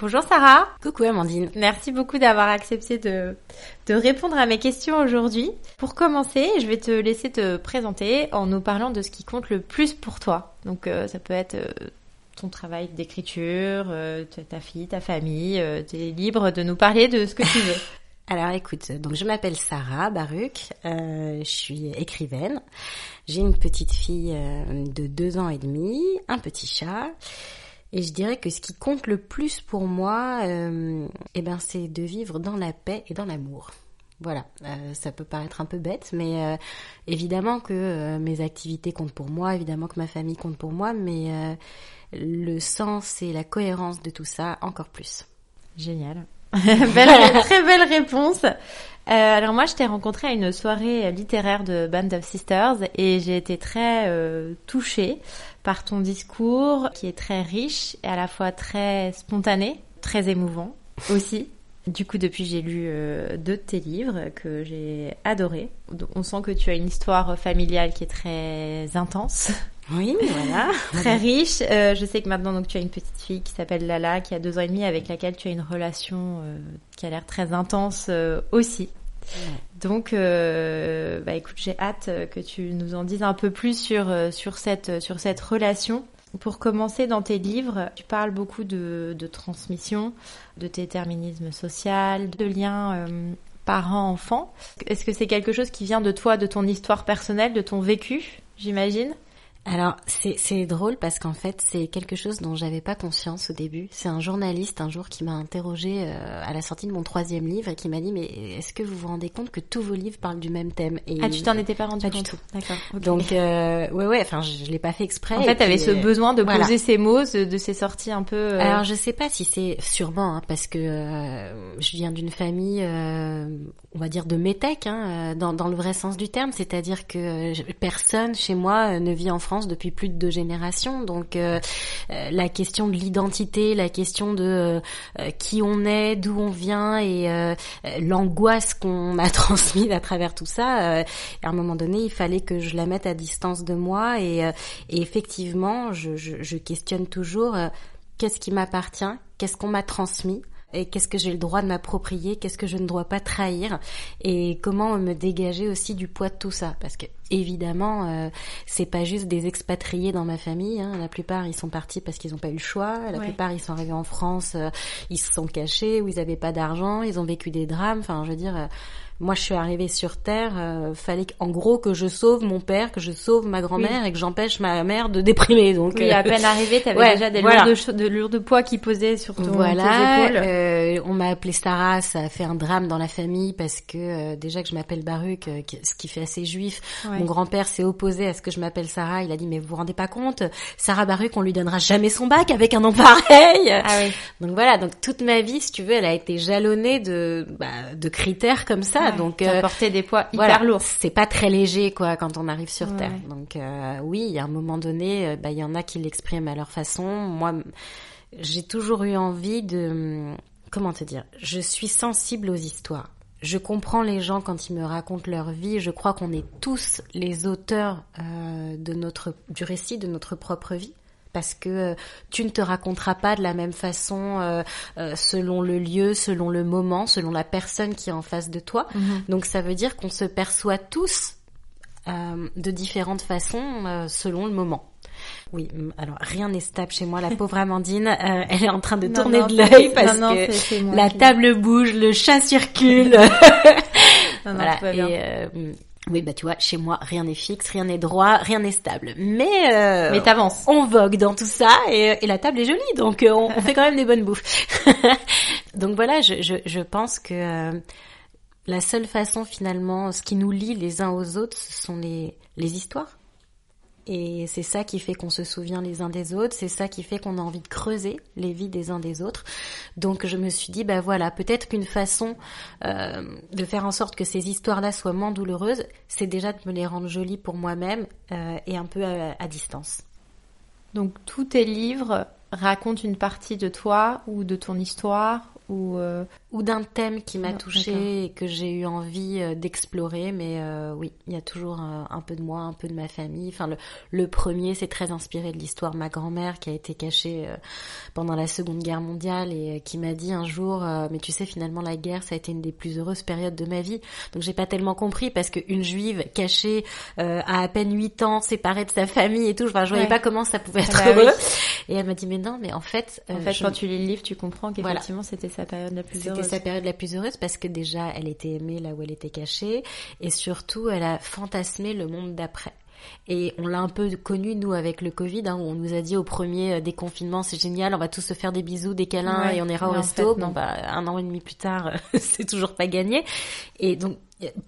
Bonjour Sarah. Coucou Amandine. Merci beaucoup d'avoir accepté de, de répondre à mes questions aujourd'hui. Pour commencer, je vais te laisser te présenter en nous parlant de ce qui compte le plus pour toi. Donc euh, ça peut être euh, ton travail d'écriture, euh, ta fille, ta famille. Tu es libre de nous parler de ce que tu veux. Alors écoute, donc je m'appelle Sarah Baruch, euh, je suis écrivaine. J'ai une petite fille de deux ans et demi, un petit chat. Et je dirais que ce qui compte le plus pour moi, eh ben, c'est de vivre dans la paix et dans l'amour. Voilà, ça peut paraître un peu bête, mais évidemment que mes activités comptent pour moi, évidemment que ma famille compte pour moi, mais le sens et la cohérence de tout ça encore plus. Génial. très belle réponse. Euh, alors moi, je t'ai rencontré à une soirée littéraire de Band of Sisters et j'ai été très euh, touchée par ton discours qui est très riche et à la fois très spontané, très émouvant aussi. Du coup, depuis, j'ai lu euh, deux de tes livres que j'ai adorés. On sent que tu as une histoire familiale qui est très intense. Oui, voilà. Très riche. Euh, je sais que maintenant, donc, tu as une petite fille qui s'appelle Lala, qui a deux ans et demi, avec laquelle tu as une relation euh, qui a l'air très intense euh, aussi. Donc, bah, écoute, j'ai hâte que tu nous en dises un peu plus sur sur cette sur cette relation. Pour commencer, dans tes livres, tu parles beaucoup de, de transmission, de déterminisme social, de liens parents-enfants. Est-ce que c'est quelque chose qui vient de toi, de ton histoire personnelle, de ton vécu, j'imagine? Alors c'est drôle parce qu'en fait c'est quelque chose dont j'avais pas conscience au début. C'est un journaliste un jour qui m'a interrogé euh, à la sortie de mon troisième livre et qui m'a dit mais est-ce que vous vous rendez compte que tous vos livres parlent du même thème et Ah tu t'en étais pas rendu pas compte du tout. D'accord. Donc euh, ouais ouais enfin je, l'ai pas fait exprès. En fait t'avais ce euh, besoin de poser ces mots de ces sorties un peu. Euh, Alors je sais pas si c'est sûrement hein, parce que je viens d'une famille on va dire de métèques hein, dans, dans le vrai sens du terme, c'est-à-dire que personne chez moi ne vit en France depuis plus de deux générations. Donc euh, euh, la question de l'identité, la question de euh, qui on est, d'où on vient et l'angoisse qu'on a transmise à travers tout ça, à un moment donné, il fallait que je la mette à distance de moi et, effectivement, je questionne toujours qu'est-ce qui m'appartient, qu'est-ce qu'on m'a transmis et qu'est-ce que j'ai le droit de m'approprier, qu'est-ce que je ne dois pas trahir et comment me dégager aussi du poids de tout ça. Parce que évidemment euh, c'est pas juste des expatriés dans ma famille hein. la plupart ils sont partis parce qu'ils n'ont pas eu le choix. La plupart ils sont arrivés en France euh, ils se sont cachés ou ils avaient pas d'argent ils ont vécu des drames. Enfin je veux dire euh, moi je suis arrivée sur terre, euh, fallait en gros que je sauve mon père, que je sauve ma grand-mère et que j'empêche ma mère de déprimer. Donc oui, à euh, peine arrivée, t'avais ouais, déjà des voilà. de, poids qui posaient sur ton voilà, épaules. Euh, on m'a appelée Sarah, ça a fait un drame dans la famille parce que euh, déjà que je m'appelle Baruch, euh, ce qui fait assez juif. Mon grand-père s'est opposé à ce que je m'appelle Sarah. Il a dit mais vous vous rendez pas compte, Sarah Baruch, on lui donnera jamais son bac avec un nom pareil. Ah oui. Donc voilà, donc toute ma vie, si tu veux, elle a été jalonnée de bah, de critères comme ça. Donc euh, porter des poids hyper lourds. C'est pas très léger quoi quand on arrive sur Terre. Donc euh, oui, a un moment donné, euh, bah il y en a qui l'expriment à leur façon. Moi, j'ai toujours eu envie de comment te dire. Je suis sensible aux histoires. Je comprends les gens quand ils me racontent leur vie. Je crois qu'on est tous les auteurs euh, de notre du récit de notre propre vie parce que euh, tu ne te raconteras pas de la même façon euh, euh, selon le lieu, selon le moment, selon la personne qui est en face de toi. Mhm. Donc ça veut dire qu'on se perçoit tous de différentes façons selon le moment. Oui, alors rien n'est stable chez moi. La pauvre Amandine, elle est en train de tourner de l'œil parce que la table bouge, le chat circule. Voilà. Et, euh, oui, bah tu vois, chez moi, rien n'est fixe, rien n'est droit, rien n'est stable. Mais euh, Mais t'avances. on vogue dans tout ça et, et la table est jolie, donc euh, on, on fait quand même des bonnes bouffes. donc voilà, je, je, je pense que euh, la seule façon finalement, ce qui nous lie les uns aux autres, ce sont les, les histoires. Et c'est ça qui fait qu'on se souvient les uns des autres, c'est ça qui fait qu'on a envie de creuser les vies des uns des autres. Donc je me suis dit, bah voilà, peut-être qu'une façon euh, de faire en sorte que ces histoires-là soient moins douloureuses, c'est déjà de me les rendre jolies pour moi-même euh, et un peu à, à distance. Donc tous tes livres racontent une partie de toi ou de ton histoire ou euh, Ou d'un thème qui m'a touchée et que j'ai eu envie euh, d'explorer, mais euh, oui, il y a toujours euh, un peu de moi, un peu de ma famille. Enfin, le, le premier, c'est très inspiré de l'histoire de ma grand-mère qui a été cachée euh, pendant la Seconde Guerre mondiale et qui m'a dit un jour, mais tu sais, finalement, la guerre, ça a été une des plus heureuses périodes de ma vie. Donc, j'ai pas tellement compris parce qu'une juive cachée euh, à à peine 8 ans, séparée de sa famille et tout, enfin, je voyais Ouais. pas comment ça pouvait être Ah bah heureux. oui. Et elle m'a dit, mais non, mais en fait, en euh, fait je- quand tu lis le livre, tu comprends qu'effectivement c'était sa période la plus c'était heureuse. sa période la plus heureuse parce que déjà elle était aimée là où elle était cachée et surtout elle a fantasmé le monde d'après. Et on l'a un peu connu nous avec le Covid, hein, où on nous a dit au premier euh, déconfinement c'est génial, on va tous se faire des bisous, des câlins Ouais. et on ira au en resto. fait, bon bah un an et demi plus tard, c'est toujours pas gagné. Et donc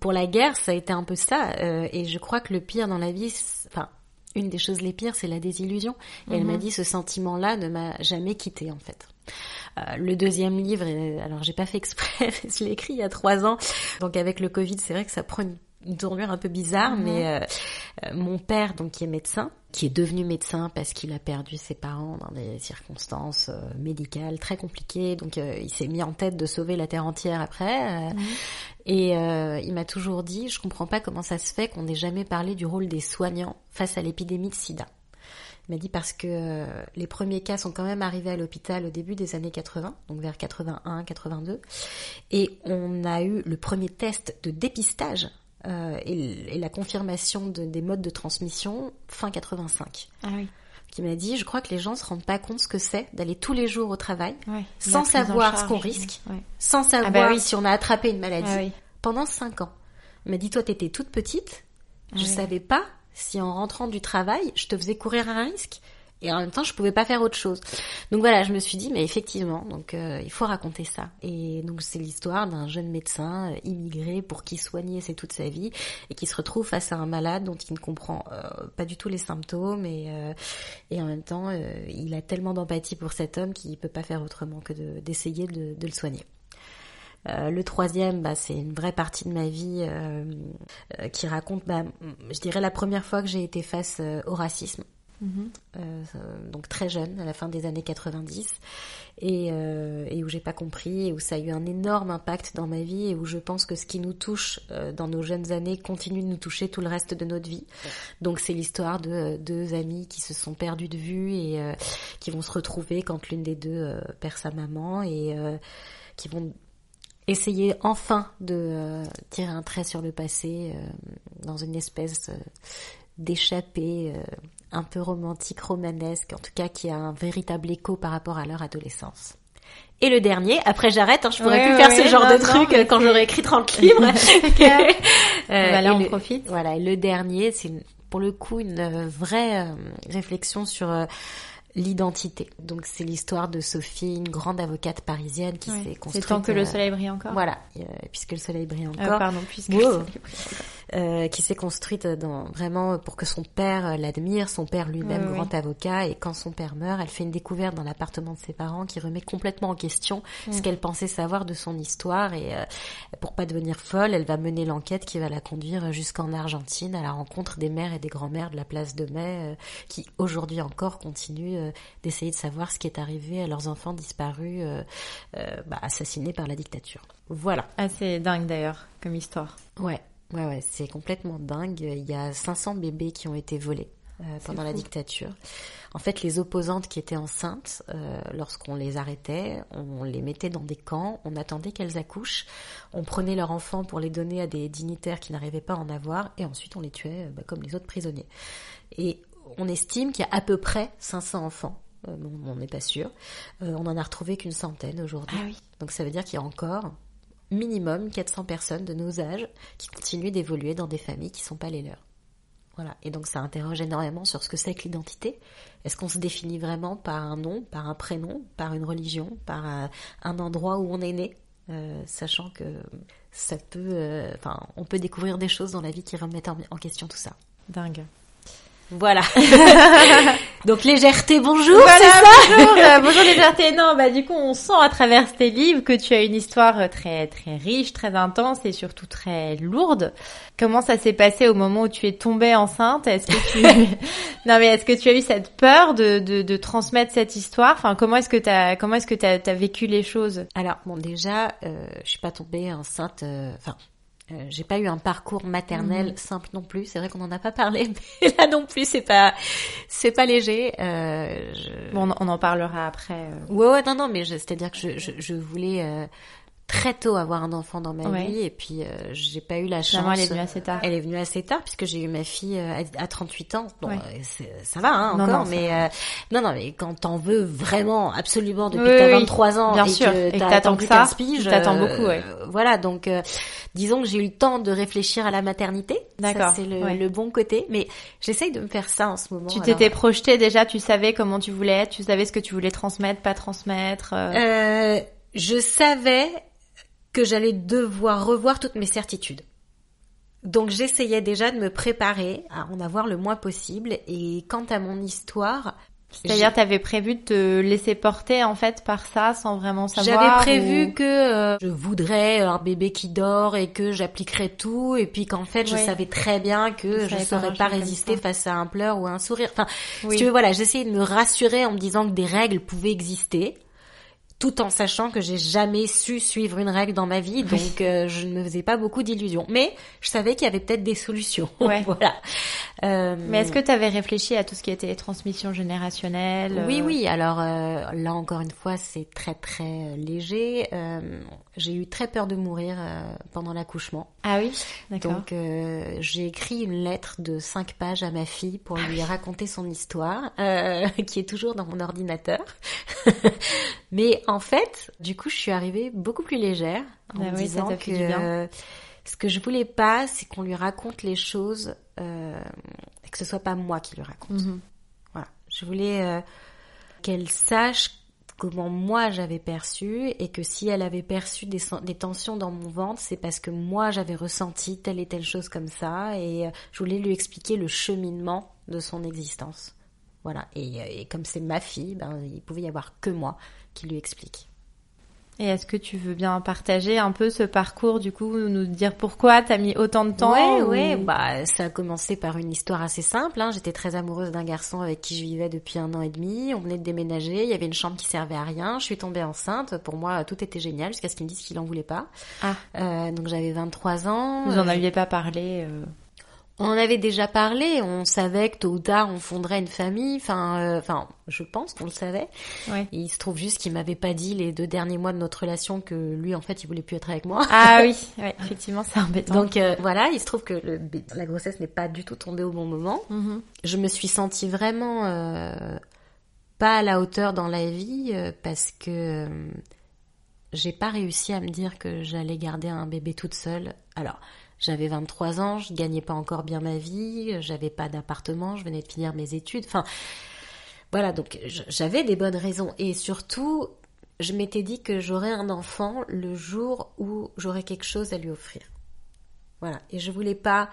pour la guerre ça a été un peu ça. euh, et je crois que le pire dans la vie, enfin une des choses les pires, c'est la désillusion. Et elle Mhm. m'a dit ce sentiment-là ne m'a jamais quitté en fait. Euh, le deuxième livre, alors j'ai pas fait exprès, je l'ai écrit il y a trois ans. Donc avec le Covid, c'est vrai que ça prend une, une tournure un peu bizarre, Mhm. mais euh, euh, mon père, donc qui est médecin, qui est devenu médecin parce qu'il a perdu ses parents dans des circonstances euh, médicales très compliquées, donc il s'est mis en tête de sauver la terre entière après. euh, Et il m'a toujours dit, je comprends pas comment ça se fait qu'on n'ait jamais parlé du rôle des soignants face à l'épidémie de SIDA. Il m'a dit parce que euh, les premiers cas sont quand même arrivés à l'hôpital au début des années 80, donc vers 81, 82, et on a eu le premier test de dépistage euh, et, et la confirmation de- des modes de transmission fin 85. Ah oui. Qui m'a dit, je crois que les gens se rendent pas compte ce que c'est d'aller tous les jours au travail, Ouais. Sans savoir ce qu'on risque. Ouais. sans savoir bah oui. si on a attrapé une maladie Ah oui. pendant cinq ans. Il m'a dit, toi, t'étais toute petite. Je Ah oui. savais pas si en rentrant du travail, je te faisais courir un risque. Et en même temps, je pouvais pas faire autre chose. Donc voilà, je me suis dit, mais effectivement, donc euh, il faut raconter ça. Et donc c'est l'histoire d'un jeune médecin euh, immigré pour qui soigner c'est toute sa vie et qui se retrouve face à un malade dont il ne comprend euh, pas du tout les symptômes et euh, et en même temps, il a tellement d'empathie pour cet homme qu'il peut pas faire autrement que de- d'essayer de, de le soigner. Euh, le troisième, bah, c'est une vraie partie de ma vie euh, euh, qui raconte, bah, je dirais, la première fois que j'ai été face euh, au racisme. Mhm. Euh, donc très jeune, à la fin des années 90, et, euh, et où j'ai pas compris, et où ça a eu un énorme impact dans ma vie, et où je pense que ce qui nous touche euh, dans nos jeunes années continue de nous toucher tout le reste de notre vie. Donc c'est l'histoire de deux amis qui se sont perdus de vue et qui vont se retrouver quand l'une des deux perd sa maman et qui vont essayer enfin de euh, tirer un trait sur le passé euh, dans une espèce euh, d'échappée euh, un peu romantique, romanesque, en tout cas qui a un véritable écho par rapport à leur adolescence. Et le dernier, après j'arrête, hein, je pourrais Ouais, plus ouais, faire ce genre non, de non, truc euh, quand j'aurai écrit 30 livres. Clair. Euh, Bah là, on le- profite. Voilà, et le dernier, c'est pour le coup une vraie euh, réflexion sur euh, l'identité. Donc c'est l'histoire de Sophie, une grande avocate parisienne qui s'est C'est construite. tant que le euh, soleil brille encore. Voilà, euh, puisque le soleil brille Ah, encore. pardon, puisque Wow. le soleil brille encore. euh, qui s'est construite dans vraiment pour que son père euh, l'admire, son père lui-même grand avocat, et quand son père meurt, elle fait une découverte dans l'appartement de ses parents qui remet complètement en question ce qu'elle pensait savoir de son histoire, et euh, pour pas devenir folle, elle va mener l'enquête qui va la conduire jusqu'en Argentine à la rencontre des mères et des grands-mères de la place de Mai, euh, qui aujourd'hui encore continuent euh, d'essayer de savoir ce qui est arrivé à leurs enfants disparus, euh, euh, bah, assassinés par la dictature. Voilà. C'est dingue d'ailleurs, comme histoire. Ouais, ouais, ouais, c'est complètement dingue. Il y a 500 bébés qui ont été volés euh, pendant la dictature. En fait, les opposantes qui étaient enceintes, euh, lorsqu'on les arrêtait, on les mettait dans des camps, on attendait qu'elles accouchent, on prenait leurs enfants pour les donner à des dignitaires qui n'arrivaient pas à en avoir, et ensuite on les tuait euh, bah, comme les autres prisonniers. Et on estime qu'il y a à peu près 500 enfants. Euh, on n'est pas sûr. Euh, on en a retrouvé qu'une centaine aujourd'hui. Ah oui. Donc ça veut dire qu'il y a encore minimum 400 personnes de nos âges qui continuent d'évoluer dans des familles qui sont pas les leurs. Voilà. Et donc ça interroge énormément sur ce que c'est que l'identité. Est-ce qu'on se définit vraiment par un nom, par un prénom, par une religion, par un, un endroit où on est né, euh, sachant que ça peut, euh, enfin, on peut découvrir des choses dans la vie qui remettent en, en question tout ça. Dingue. Voilà. Donc légèreté, bonjour, Voilà, c'est ça bonjour, euh, bonjour légèreté. Non, bah du coup, on sent à travers tes livres que tu as une histoire euh, très très riche, très intense et surtout très lourde. Comment ça s'est passé au moment où tu es tombée enceinte? Est-ce que tu Non mais est-ce que tu as eu cette peur de, de, de transmettre cette histoire? Enfin, comment est-ce que t'as comment est-ce que t'as as vécu les choses? Alors bon, déjà, euh, je suis pas tombée enceinte. euh, Enfin, euh, j'ai pas eu un parcours maternel simple non plus. C'est vrai qu'on en a pas parlé, mais là non plus, c'est pas, c'est pas léger. Euh, je- Bon, on, en parlera après. euh. Ouais, ouais, non, non, mais c'est-à-dire que je, je, je voulais euh, très tôt avoir un enfant dans ma Ouais. vie et puis euh, j'ai pas eu la chance. Finalement, elle est venue assez tard. Elle est venue assez tard puisque j'ai eu ma fille euh, à, à 38 ans. Bon, Ouais. euh, ça va hein, Non, encore, non, ça mais euh, non, non, mais quand t'en veux vraiment absolument depuis Oui, que t'as oui, 23 ans bien et sûr, que et que t'attends que ça, 15 piges, t'attends beaucoup, ouais. Voilà, donc euh, disons que j'ai eu le temps de réfléchir à la maternité. Ça, D'accord, c'est le, le bon côté, mais j'essaye de me faire ça en ce moment. Tu t'étais projetée déjà, tu savais comment tu voulais être, tu savais ce que tu voulais transmettre, pas transmettre. je savais que j'allais devoir revoir toutes mes certitudes. Donc j'essayais déjà de me préparer à en avoir le moins possible. Et quant à mon histoire, C'est-à-dire, t'avais prévu de te laisser porter en fait par ça sans vraiment j'avais savoir. prévu ou- que euh, je voudrais un bébé qui dort et que j'appliquerais tout. Et puis qu'en fait, je Oui. savais très bien que je pas saurais pas résister face à un pleur ou un sourire. Enfin, Oui. si tu veux, voilà, j'essayais de me rassurer en me disant que des règles pouvaient exister. Tout en sachant que j'ai jamais su suivre une règle dans ma vie, donc euh, je ne me faisais pas beaucoup d'illusions. Mais je savais qu'il y avait peut-être des solutions. Ouais. voilà. Euh, Mais est-ce que tu avais réfléchi à tout ce qui était transmission générationnelle Oui, euh, oui. Alors euh, là, encore une fois, c'est très très léger. Euh, j'ai eu très peur de mourir euh, pendant l'accouchement. Ah oui, d'accord. Donc euh, j'ai écrit une lettre de cinq pages à ma fille pour Ah lui raconter son histoire, euh, qui est toujours dans mon ordinateur. Mais en fait, du coup, je suis arrivée beaucoup plus légère en Ah me oui, ça disant que bien. euh, ce que je voulais pas, c'est qu'on lui raconte les choses euh, et que ce soit pas moi qui lui raconte. Mhm. Voilà. Je voulais euh, qu'elle sache comment moi j'avais perçu et que si elle avait perçu des, tensions dans mon ventre, c'est parce que moi j'avais ressenti telle et telle chose comme ça et euh, je voulais lui expliquer le cheminement de son existence. Voilà. Et, euh, et comme c'est ma fille, ben, il pouvait y avoir que moi qui lui explique. Et est-ce que tu veux bien partager un peu ce parcours, du coup, nous dire pourquoi t'as mis autant de temps ouais, ou- ouais, bah ça a commencé par une histoire assez simple. Hein. J'étais très amoureuse d'un garçon avec qui je vivais depuis un an et demi. On venait de déménager, il y avait une chambre qui servait à rien. Je suis tombée enceinte. Pour moi, tout était génial jusqu'à ce qu'il me dise qu'il en voulait pas. Ah. Euh, donc j'avais 23 ans. Vous en Euh, aviez pas parlé euh, On en avait déjà parlé. On savait que tôt ou tard on fonderait une famille. Enfin, euh, enfin, je pense qu'on le savait. Ouais. Il se trouve juste qu'il m'avait pas dit les deux derniers mois de notre relation que lui, en fait, il voulait plus être avec moi. Ah oui, ouais, effectivement, c'est embêtant. Donc euh, voilà, il se trouve que le la grossesse n'est pas du tout tombée au bon moment. Mhm. Je me suis sentie vraiment euh, pas à la hauteur dans la vie euh, parce que euh, j'ai pas réussi à me dire que j'allais garder un bébé toute seule. Alors, j'avais 23 ans, je gagnais pas encore bien ma vie, j'avais pas d'appartement, je venais de finir mes études. Enfin, voilà, donc j'avais des bonnes raisons et surtout, je m'étais dit que j'aurais un enfant le jour où j'aurais quelque chose à lui offrir. Voilà, et je voulais pas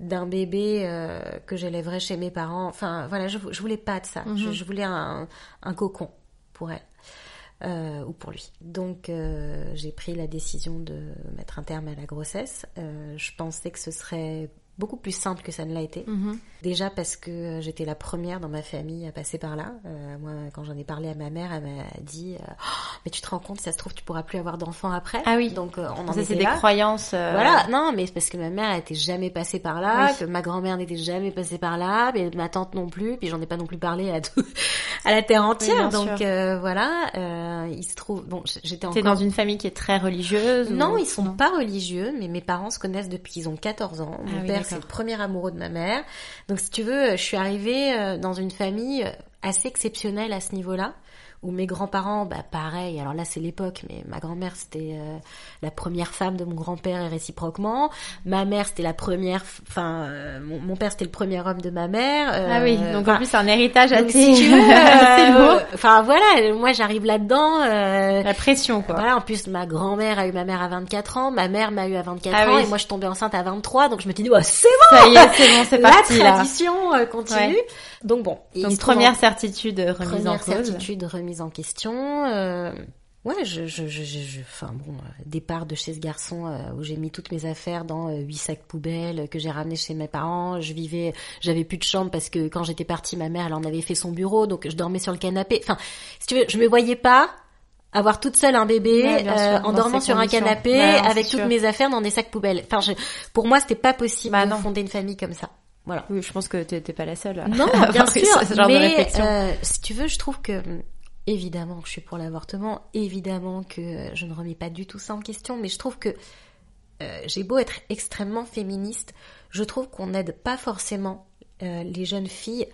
d'un bébé euh, que j'élèverais chez mes parents. Enfin, voilà, je, je voulais pas de ça. Je, je voulais un, un cocon pour elle. Euh, ou pour lui. Donc euh, j'ai pris la décision de mettre un terme à la grossesse. Euh, je pensais que ce serait beaucoup plus simple que ça ne l'a été. Mhm. Déjà parce que euh, j'étais la première dans ma famille à passer par là. Euh, moi, quand j'en ai parlé à ma mère, elle m'a dit euh, Oh, Mais tu te rends compte, ça se trouve, tu pourras plus avoir d'enfants après. Ah oui. Donc euh, on en Ça, c'est des croyances. Voilà, non, mais c'est parce que ma mère était jamais passée par là, Oui. que ma grand-mère n'était jamais passée par là, mais ma tante non plus, puis j'en ai pas non plus parlé à tout, à la terre entière. bien donc euh, voilà, euh, il se trouve, bon, j'étais T'es encore. dans une famille qui est très religieuse ou- Non, ils sont Non? pas religieux, mais mes parents se connaissent depuis qu'ils ont 14 ans. Mon Ah oui, père. C'est le premier amoureux de ma mère. Donc, si tu veux, je suis arrivée euh, dans une famille euh, assez exceptionnelle à ce niveau-là, où mes grands-parents, bah pareil, alors là c'est l'époque, mais ma grand-mère c'était euh, la première femme de mon grand-père et réciproquement. Ma mère c'était la première, enfin euh, mon, père c'était le premier homme de ma mère. ah oui, donc en plus c'est un héritage assez, si tu veux, Enfin voilà, moi j'arrive là-dedans. la pression quoi. Voilà, en plus ma grand-mère a eu ma mère à 24 ans, ma mère m'a eu à 24 ah ans et moi je tombais enceinte à 23, donc je me dis oh, c'est bon. Ça y est, c'est bon, c'est parti La tradition continue. Donc bon. Donc première certitude remise en cause. certitude remise en question. Euh, ouais, je, je, je, je, enfin bon, euh, départ de chez ce garçon euh, où j'ai mis toutes mes affaires dans huit sacs poubelles que j'ai ramené chez mes parents. Je vivais, j'avais plus de chambre parce que quand j'étais partie, ma mère elle en avait fait son bureau, donc je dormais sur le canapé. Enfin, si tu veux, je me voyais pas avoir toute seule un bébé en dormant sur un canapé avec toutes mes affaires dans des sacs poubelles. Enfin, je, pour moi, c'était pas possible bah, de fonder une famille comme ça. Voilà. Oui, je pense que t'es pas la seule. Non, bien sûr. mais euh, si tu veux, je trouve que évidemment que je suis pour l'avortement, évidemment que je ne remets pas du tout ça en question, mais je trouve que euh, j'ai beau être extrêmement féministe, je trouve qu'on n'aide pas forcément euh, les jeunes filles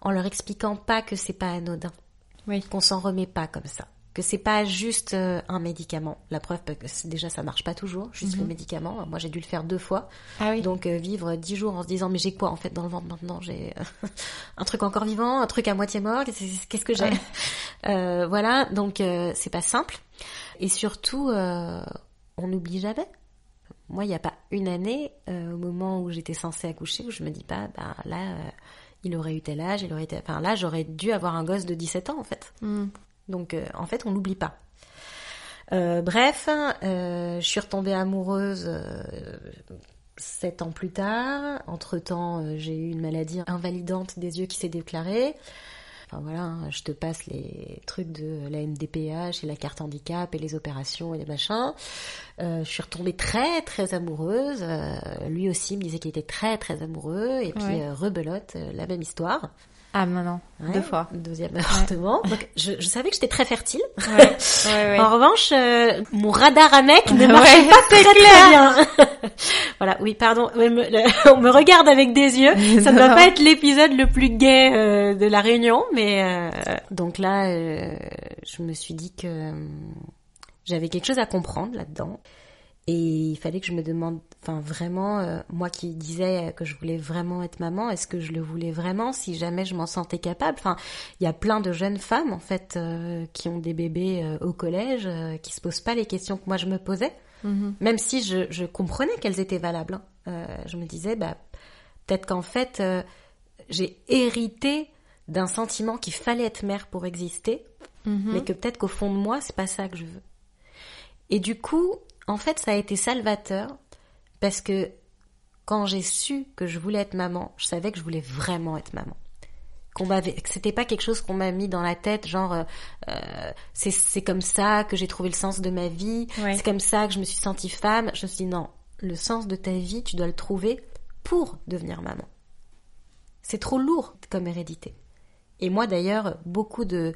en leur expliquant pas que c'est pas anodin, oui. qu'on s'en remet pas comme ça que c'est pas juste euh, un médicament. La preuve, déjà, ça marche pas toujours, juste le mhm. médicament. Moi, j'ai dû le faire deux fois. Ah oui. Donc, euh, vivre dix jours en se disant, mais j'ai quoi en fait dans le ventre maintenant? J'ai euh, un truc encore vivant, un truc à moitié mort. Qu'est-ce que j'ai? Voilà. Donc, c'est pas simple. Et surtout, on n'oublie jamais. Moi, il n'y a pas une année, au moment où j'étais censée accoucher, où je me dis pas, bah là, il aurait eu tel âge, il aurait été... Enfin, là, j'aurais dû avoir un gosse de 17 ans, en fait. Mm. Donc euh, en fait, on l'oublie pas. Euh, bref, euh, je suis retombée amoureuse sept ans plus tard. Entre-temps, j'ai eu une maladie invalidante des yeux qui s'est déclarée. Enfin voilà, hein, je te passe les trucs de la MDPH et la carte handicap et les opérations et les machins. je suis retombée très très amoureuse. lui aussi me disait qu'il était très très amoureux et puis rebelote, la même histoire. Ah non, non, deux fois. Deuxième avortement. Donc je, je, savais que j'étais très fertile. Ouais. en revanche, euh, mon radar à mec ne marchait pas très, très bien. voilà, oui, pardon. on me regarde avec des yeux. Ça ne doit pas être l'épisode le plus gai euh, de la réunion, mais euh, donc là, je me suis dit que j'avais quelque chose à comprendre là-dedans. Et il fallait que je me demande, enfin vraiment, euh, moi qui disais que je voulais vraiment être maman, est-ce que je le voulais vraiment si jamais je m'en sentais capable? Enfin, il y a plein de jeunes femmes en fait euh, qui ont des bébés euh, au collège, qui se posent pas les questions que moi je me posais, mhm. même si je, je comprenais qu'elles étaient valables. Hein. je me disais, bah peut-être qu'en fait j'ai hérité d'un sentiment qu'il fallait être mère pour exister, mhm. mais que peut-être qu'au fond de moi c'est pas ça que je veux. Et du coup, en fait, ça a été salvateur parce que quand j'ai su que je voulais être maman, je savais que je voulais vraiment être maman. Qu'on m'avait, que c'était pas quelque chose qu'on m'a mis dans la tête, genre euh, euh c'est c'est comme ça que j'ai trouvé le sens de ma vie, c'est comme ça que je me suis sentie femme. Je me suis dit non, le sens de ta vie, tu dois le trouver pour devenir maman. C'est trop lourd comme hérédité. Et moi d'ailleurs, beaucoup de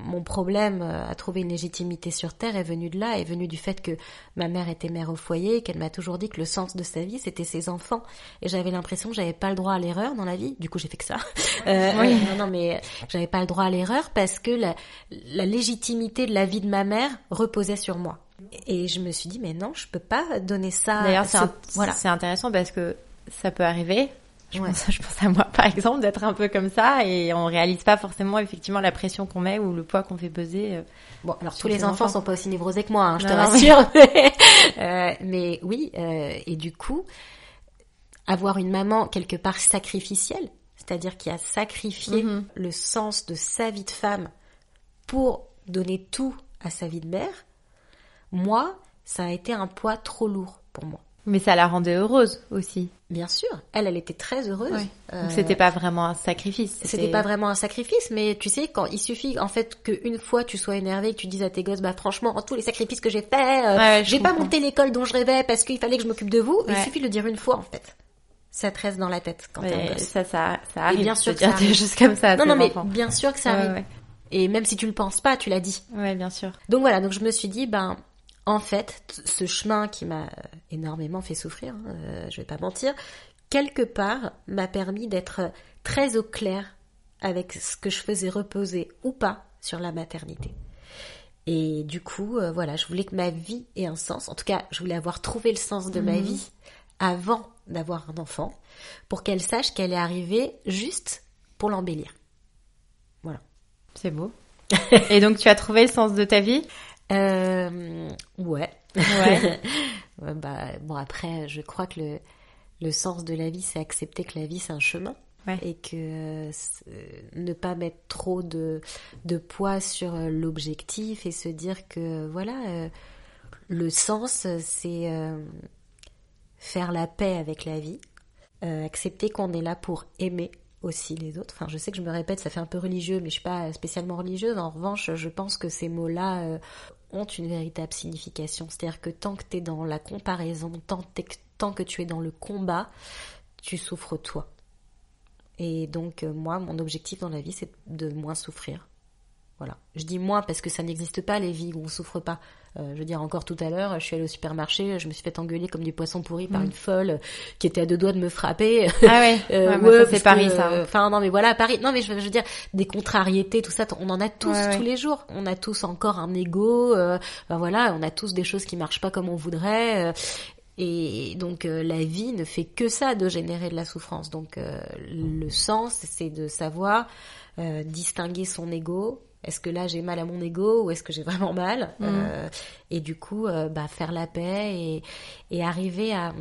mon problème à trouver une légitimité sur Terre est venu de là, est venu du fait que ma mère était mère au foyer, qu'elle m'a toujours dit que le sens de sa vie c'était ses enfants, et j'avais l'impression que j'avais pas le droit à l'erreur dans la vie. Du coup j'ai fait que ça. Euh, oui. non, non, mais j'avais pas le droit à l'erreur parce que la, la légitimité de la vie de ma mère reposait sur moi. Et je me suis dit mais non, je peux pas donner ça. D'ailleurs c'est voilà. c'est intéressant parce que ça peut arriver je, pense, je pense à moi, par exemple, d'être un peu comme ça et on réalise pas forcément effectivement la pression qu'on met ou le poids qu'on fait peser. Euh, bon, alors tous les enfants, sont pas aussi névrosés que moi, hein, je te rassure. euh, mais oui, euh, et du coup, avoir une maman quelque part sacrificielle, c'est-à-dire qui a sacrifié mm-hmm. le sens de sa vie de femme pour donner tout à sa vie de mère, moi, ça a été un poids trop lourd pour moi. Mais ça la rendait heureuse aussi. Bien sûr, elle, elle était très heureuse. Euh, Donc c'était pas vraiment un sacrifice. C'était pas vraiment un sacrifice, mais tu sais, quand il suffit en fait qu'une fois tu sois énervé, que tu dises à tes gosses, bah franchement, tous les sacrifices que j'ai faits, euh, j'ai pas monté l'école dont je rêvais parce qu'il fallait que je m'occupe de vous. Il suffit de le dire une fois en fait. Ça te reste dans la tête quand t'es Ça, ça, ça arrive. bien sûr que ça comme ça. Non, non, mais bien sûr que ça arrive. Et même si tu le penses pas, tu l'as dit. Ouais, bien sûr. Donc voilà, donc je me suis dit, ben en fait, ce chemin qui m'a énormément fait souffrir, hein, euh, je vais pas mentir, quelque part m'a permis d'être très au clair avec ce que je faisais reposer ou pas sur la maternité. Et du coup, euh, voilà, je voulais que ma vie ait un sens. En tout cas, je voulais avoir trouvé le sens de ma Mhm. vie avant d'avoir un enfant, pour qu'elle sache qu'elle est arrivée juste pour l'embellir. Voilà. C'est beau. Et donc tu as trouvé le sens de ta vie? Euh, ouais. Bah, bon, après, je crois que le, le sens de la vie, c'est accepter que la vie, c'est un chemin. Ouais. Et que euh, ne pas mettre trop de, de poids sur euh, l'objectif et se dire que, voilà, euh, le sens, c'est faire la paix avec la vie, accepter qu'on est là pour aimer aussi les autres. Enfin, je sais que je me répète, ça fait un peu religieux, mais je suis pas spécialement religieuse. En revanche, je pense que ces mots-là euh, ont une véritable signification. C'est-à-dire que tant que tu es dans la comparaison, tant, tant que tu es dans le combat, tu souffres toi. Et donc, euh, moi, mon objectif dans la vie, c'est de moins souffrir. Voilà. Je dis moins parce que ça n'existe pas les vies où on souffre pas. Euh, je veux dire, encore tout à l'heure, je suis allée au supermarché, je me suis fait engueuler comme du poisson pourri par Mm. une folle qui était à deux doigts de me frapper. Ah ouais, Euh, ouais, moi, ouais, ça parce c'est Paris que, ça. hein. Enfin non mais voilà Paris. Non mais je, veux- je veux dire des contrariétés, tout ça, on en a tous tous les jours. On a tous encore un ego. Euh, ben voilà, on a tous des choses qui marchent pas comme on voudrait. euh, et donc euh, la vie ne fait que ça de générer de la souffrance. Donc euh, le sens, c'est de savoir euh, distinguer son ego. Est-ce que là j'ai mal à mon ego ou est-ce que j'ai vraiment mal Mhm. Euh, Et du coup, euh, bah, faire la paix et, et arriver à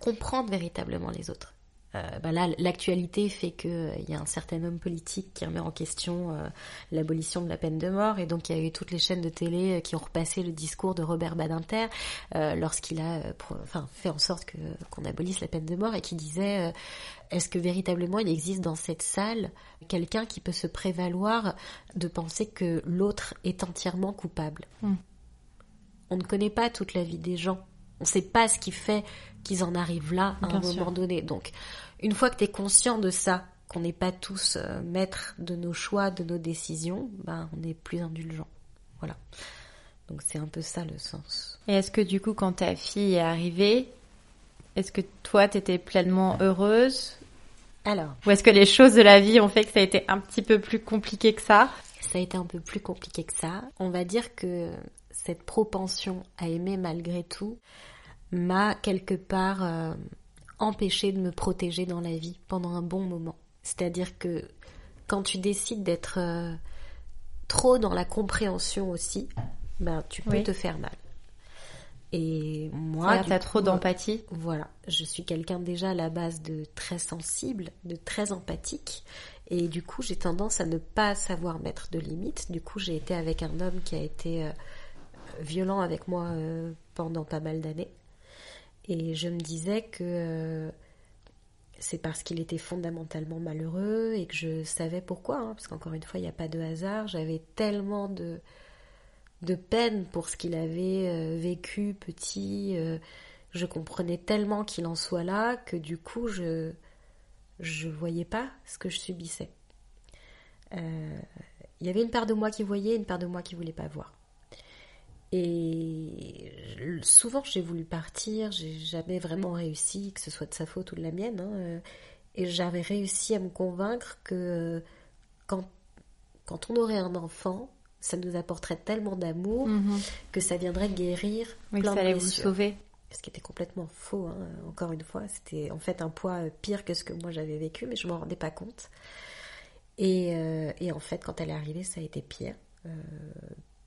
comprendre véritablement les autres. Euh, bah là, l'actualité fait que euh, y a un certain homme politique qui remet en question euh, l'abolition de la peine de mort, et donc il y a eu toutes les chaînes de télé qui ont repassé le discours de Robert Badinter lorsqu'il a, enfin, fait en sorte que qu'on abolisse la peine de mort, et qui disait est-ce que véritablement il existe dans cette salle quelqu'un qui peut se prévaloir de penser que l'autre est entièrement coupable? Hmm. On ne connaît pas toute la vie des gens. On ne sait pas ce qui fait qu'ils en arrivent là à Bien un sûr. moment donné. Donc, une fois que tu es conscient de ça, qu'on n'est pas tous euh, maîtres de nos choix, de nos décisions, ben, on est plus indulgent. Voilà. Donc, c'est un peu ça le sens. Et est-ce que du coup, quand ta fille est arrivée, est-ce que toi, t'étais pleinement heureuse? Alors, Ou est-ce que les choses de la vie ont fait que ça a été un petit peu plus compliqué que ça? Ça a été un peu plus compliqué que ça. On va dire que cette propension à aimer malgré tout m'a quelque part euh, empêché de me protéger dans la vie pendant un bon moment. C'est-à-dire que quand tu décides d'être euh, trop dans la compréhension aussi, ben tu peux Oui. te faire mal. Et moi, du t'as trop d'empathie voilà, je suis quelqu'un déjà à la base de très sensible, de très empathique, et du coup j'ai tendance à ne pas savoir mettre de limites. Du coup j'ai été avec un homme qui a été euh, violent avec moi euh, pendant pas mal d'années, et je me disais que euh, c'est parce qu'il était fondamentalement malheureux et que je savais pourquoi, hein, parce qu'encore une fois il n'y a pas de hasard. J'avais tellement de de peine pour ce qu'il avait euh, vécu petit. euh, je comprenais tellement qu'il en soit là que du coup je je voyais pas ce que je subissais. Il y avait une part de moi qui voyait, une part de moi qui voulait pas voir. Et souvent j'ai voulu partir, j'ai jamais vraiment réussi, que ce soit de sa faute ou de la mienne. hein, euh, et j'avais réussi à me convaincre que quand, quand on aurait un enfant, ça nous apporterait tellement d'amour que ça viendrait guérir Oui, que plein ça de allait vous sauver. ce qui était complètement faux, hein, encore une fois. C'était en fait un poids euh, pire que ce que moi j'avais vécu, mais je m'en rendais pas compte. Et, euh, et en fait, quand elle est arrivée, ça a été pire. euh,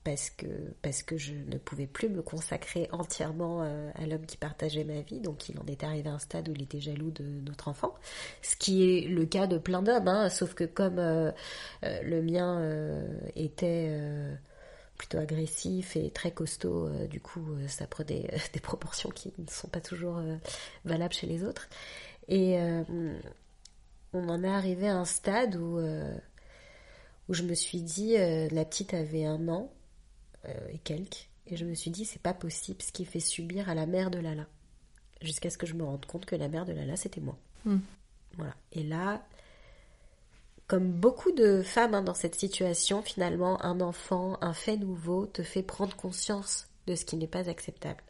parce que, parce que je ne pouvais plus me consacrer entièrement euh, à l'homme qui partageait ma vie. Donc il en est arrivé à un stade où il était jaloux de notre enfant. Ce qui est le cas de plein d'hommes, hein, sauf que comme euh, euh, le mien était... plutôt agressif et très costaud, du coup ça prenait euh, des proportions qui ne sont pas toujours valables chez les autres. Et on en est arrivé à un stade où, où je me suis dit, la petite avait un an et quelques, et je me suis dit c'est pas possible ce qui fait subir à la mère de Lala. Jusqu'à ce que je me rende compte que la mère de Lala c'était moi. Hmm. Voilà. Et là, comme beaucoup de femmes hein, dans cette situation, finalement, un enfant, un fait nouveau te fait prendre conscience de ce qui n'est pas acceptable.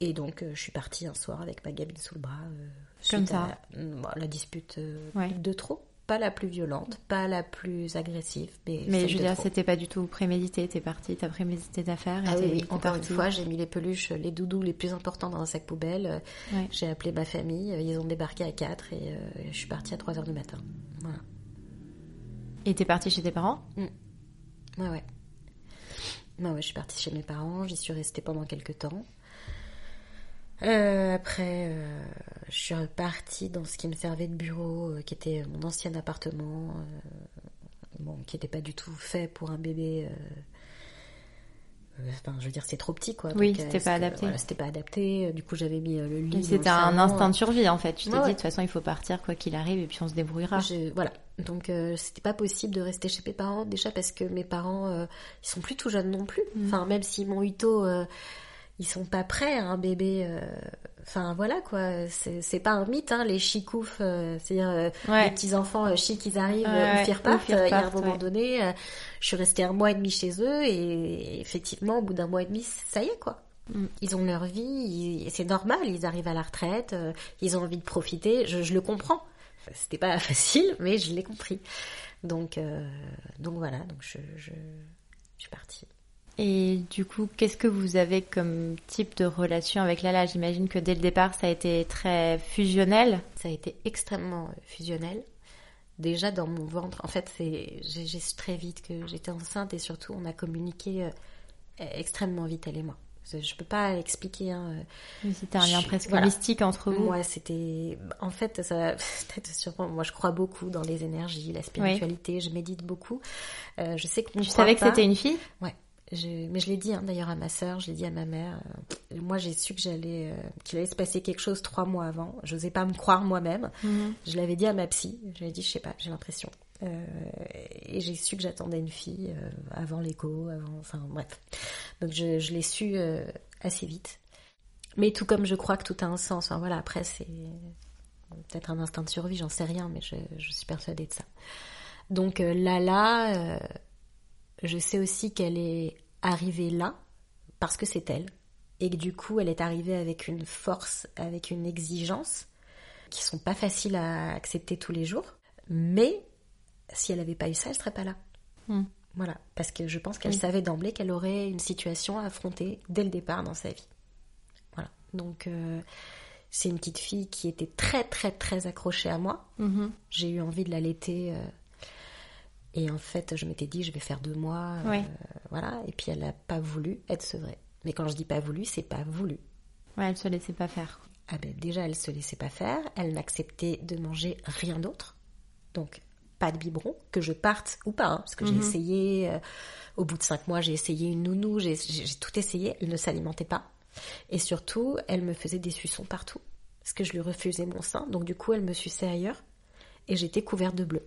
Et donc, euh, je suis partie un soir avec ma gamine sous le bras. euh, Comme ça. à la, bon, la dispute euh, Ouais. de trop. Pas la plus violente, pas la plus agressive, mais. Mais je veux dire, c'était pas du tout prémédité. T'es parti, t'as prémédité d'affaires. Ah oui, oui. Encore une fois, j'ai mis les peluches, les doudous les plus importants dans un sac poubelle. Euh, Ouais. J'ai appelé ma famille, euh, ils ont débarqué à 4 et euh, je suis partie à 3 heures du matin. Voilà. Et t'es parti chez tes parents? Ouais, ouais. Ouais, ouais, je suis partie chez mes parents, j'y suis restée pendant quelques temps. Euh, après, euh, je suis repartie dans ce qui me servait de bureau, euh, qui était mon ancien appartement, euh, bon, qui n'était pas du tout fait pour un bébé. euh, Enfin, je veux dire, c'est trop petit, quoi. Oui, euh, c'était pas adapté. Voilà, c'était pas adapté. Du coup, j'avais mis le lit. C'était un salon. instinct de survie en fait. Tu t'es Ouais, dit de toute façon il faut partir quoi qu'il arrive et puis on se débrouillera. Je- voilà. Donc euh, c'était pas possible de rester chez mes parents déjà parce que mes parents euh, ils sont plus tout jeunes non plus. Mm. Enfin même s'ils m'ont eu tôt, euh, ils sont pas prêts à un bébé. euh, Enfin voilà quoi. C'est pas un mythe hein, les chicoufs. euh, C'est-à-dire euh, Ouais. les petits enfants euh, chics ils arrivent, Ouais, euh, ils repartent. Euh, Il y a un moment ouais. donné, je suis restée un mois et demi chez eux et effectivement au bout d'un mois et demi ça y est quoi. Mm. Ils ont leur vie, c'est normal, ils arrivent à la retraite, ils ont envie de profiter, je, je le comprends. C'était pas facile, mais je l'ai compris. Donc, euh, donc voilà, donc je, je, je suis partie. Et du coup, qu'est-ce que vous avez comme type de relation avec Lala? J'imagine que dès le départ ça a été très fusionnel. Ça a été extrêmement euh, fusionnel. Déjà dans mon ventre, en fait, c'est j'ai su très vite que j'étais enceinte et surtout on a communiqué euh, extrêmement vite elle et moi. Je peux pas expliquer. Hein, euh, Oui, C'était un lien Je- presque voilà. mystique entre vous. Moi, c'était. En fait, ça peut-être sûrement. Moi, je crois beaucoup dans les énergies, la spiritualité. Je médite beaucoup. Euh, je sais que. Tu savais que c'était une fille? Ouais. Je... Mais je l'ai dit hein, d'ailleurs à ma sœur, je l'ai dit à ma mère. Euh, Moi, j'ai su que j'allais, euh, qu'il allait se passer quelque chose trois mois avant. Je n'osais pas me croire moi-même. Je l'avais dit à ma psy. Je lui ai dit, je sais pas, j'ai l'impression. Euh, et j'ai su que j'attendais une fille euh, avant l'écho, avant. Enfin, bref. Donc, je, je l'ai su euh, assez vite. Mais tout comme je crois que tout a un sens. Enfin, voilà, après, c'est peut-être un instinct de survie, j'en sais rien, mais je, je suis persuadée de ça. Donc, euh, Lala. Je sais aussi qu'elle est arrivée là parce que c'est elle. Et que du coup, elle est arrivée avec une force, avec une exigence qui sont pas faciles à accepter tous les jours. Mais si elle n'avait pas eu ça, elle serait pas là. Hmm. Voilà. Parce que je pense qu'elle Oui. savait d'emblée qu'elle aurait une situation à affronter dès le départ dans sa vie. Voilà. Donc, euh, c'est une petite fille qui était très, très, très accrochée à moi. Mhm. J'ai eu envie de l'allaiter. euh, et en fait, je m'étais dit, je vais faire deux mois. euh, voilà. Et puis, elle n'a pas voulu être sevrée. Mais quand je dis pas voulu, c'est pas voulu. Ouais, elle se laissait pas faire. Ah ben, déjà, elle se laissait pas faire. Elle n'acceptait de manger rien d'autre. Donc, pas de biberon, que je parte ou pas. hein, parce que j'ai Mhm. essayé, euh, au bout de cinq mois, j'ai essayé une nounou, j'ai tout essayé. Elle ne s'alimentait pas. Et surtout, elle me faisait des suçons partout. Parce que je lui refusais mon sein. Donc, du coup, elle me suçait ailleurs. Et j'étais couverte de bleu.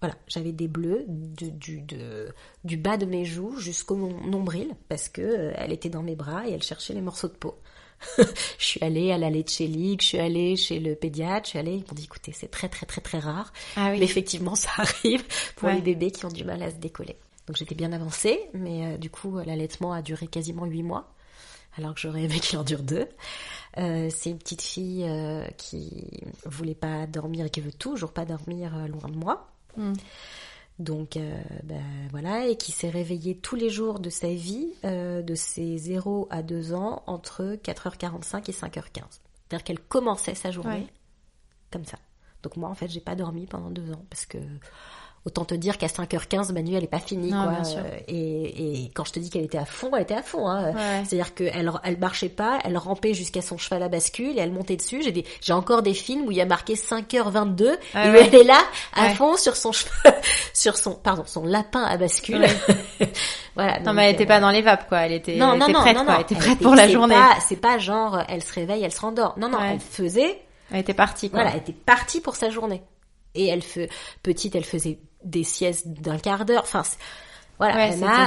Voilà, j'avais des bleus du, du, de- du bas de mes joues jusqu'au nombril parce que euh, elle était dans mes bras et elle cherchait les morceaux de peau. je suis allée à la lait de chez Ligue, je suis allée chez le pédiatre, je suis allée, ils m'ont dit écoutez, c'est très très très très rare, Ah oui. mais effectivement ça arrive pour Ouais. les bébés qui ont du mal à se décoller. Donc j'étais bien avancée, mais euh, du coup l'allaitement a duré quasiment huit mois, alors que j'aurais aimé qu'il en dure deux. Euh, c'est une petite fille euh, qui voulait pas dormir et qui veut toujours pas dormir loin de moi. Mm. Donc euh, ben, voilà, et qui s'est réveillée tous les jours de sa vie, euh, de ses 0 à 2 ans, entre 4h45 et 5h15. C'est-à-dire qu'elle commençait sa journée Ouais. comme ça. Donc moi, en fait, j'ai pas dormi pendant deux ans, parce que autant te dire qu'à 5h15, ma nuit, elle est pas finie. Non, quoi. bien sûr. Euh, Et, et quand je te dis qu'elle était à fond, elle était à fond. Hein. Ouais. C'est-à-dire qu'elle elle marchait pas, elle rampait jusqu'à son cheval à bascule et elle montait dessus. J'ai des, j'ai encore des films où il y a marqué 5h22 Ah et ouais. elle est là à Ouais. fond sur son cheval, sur son, pardon, son lapin à bascule. voilà. Non, donc, mais elle était euh, pas dans les vapes, quoi. Elle était, non, elle non, était non, prête, non, quoi. Elle était Elle prête était- pour la journée. C'est pas genre, elle se réveille, elle se rendort. Non, non, elle faisait, Elle était partie, quoi. voilà, elle était partie pour sa journée. Et elle fait, petite, elle faisait des siestes d'un quart d'heure. Enfin, voilà, Ouais, elle m'a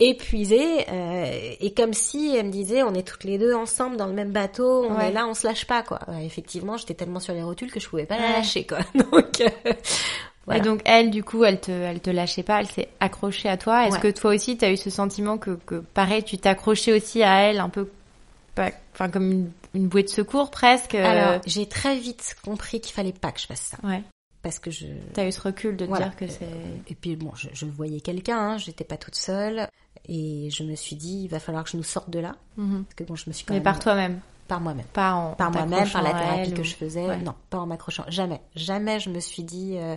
épuisée. euh, et comme si elle me disait, on est toutes les deux ensemble dans le même bateau, on Ouais. est là, on se lâche pas, quoi. Ouais, effectivement, j'étais tellement sur les rotules que je pouvais pas la lâcher, quoi. Donc, euh, voilà. Et donc elle, du coup, elle te, elle te lâchait pas, elle s'est accrochée à toi. Est-ce que toi aussi, t'as eu ce sentiment que, que pareil, tu t'accrochais aussi à elle, un peu, enfin comme une, une bouée de secours presque. euh, Alors, j'ai très vite compris qu'il fallait pas que je fasse ça. ouais. Parce que je. T'as eu ce recul de Voilà. dire que c'est. Et puis bon, je, je voyais quelqu'un, hein, j'étais pas toute seule, et je me suis dit, il va falloir que je nous sorte de là, Mhm. parce que bon, je me suis quand Mais même par toi-même, par moi-même. pas en par moi-même, par la thérapie que je faisais. Ouais. Non, pas en m'accrochant. Jamais. Jamais je me suis dit. euh,